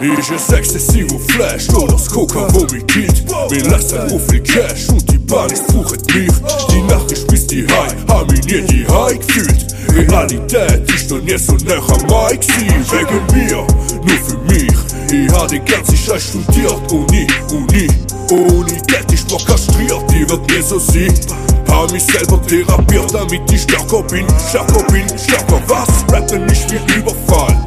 Ich ist exzessivo Flash, nur das Coca, wo mich killt. Mir lässt ein viel Cash und die Bahn ist fuchet mich. Die Nacht ist bis die High, haben mir die High gefühlt. Realität ist noch nie so nah am Mike sie wegen mir, nur für mich. Ich hab den ganzen Scheiß studiert, Uni, Uni. Unität, ich war kastriert, die wird mir so sie. Hab mich selber therapiert, damit ich stärker bin, stärker bin, stärker was? Rappen nicht wie Überfall.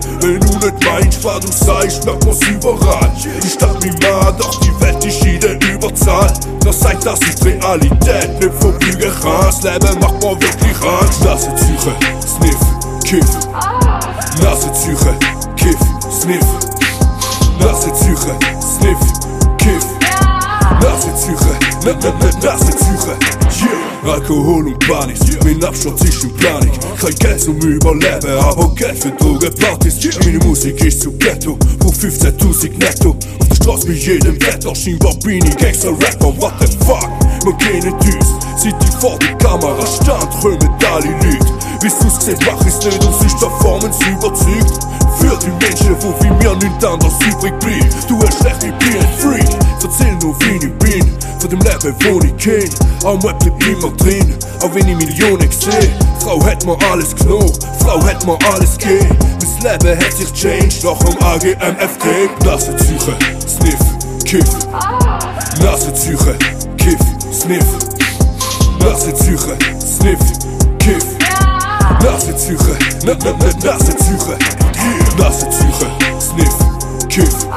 Wenn du sagst, merkt man's überall. Ich dachte mir mal, doch die Welt ist in der Überzahl. Das sagt, das ist Realität, nicht vom Bügeln Das Leben macht mir wirklich Angst. Nase Sniff, Kiff. Nase Züche, Kiff, Sniff. Nase Züche, Sniff, Kiff. Nase Züche, na, na, na, Nase Züche. Yeah. Alkohol und Panik, mein Absturz ist in Planik. Kein Geld zum Überleben, aber Geld für Drogenpartys. Meine Musik ist zu Ghetto, brauch 15.000 netto. Auf der Straße bei jedem Wetter, scheinbar bin ich Gangster-Rapper, what the fuck? Gehen nicht uns, seit ich vor der Kamera stand, kommen alle Leute. Wie's aussieht, mach ich's nicht und sich Performance überzeugt. Für die Menschen, wo wie mir nichts anderes übrig blieb. Kenn. Am Web bleib immer drin, auch wenn ich Millionen seh. Frau hat mir alles genommen, Frau hat mir alles gegeben. Mein Leben hat sich changed, nach dem AGMFT. Nase Züche, Sniff, Kiff. Nase Züche, Kiff, Sniff. Nase Züche, Sniff, Kiff. Nase Züche, na, na, na, Nase Züche. Nase Züche, Sniff, Kiff.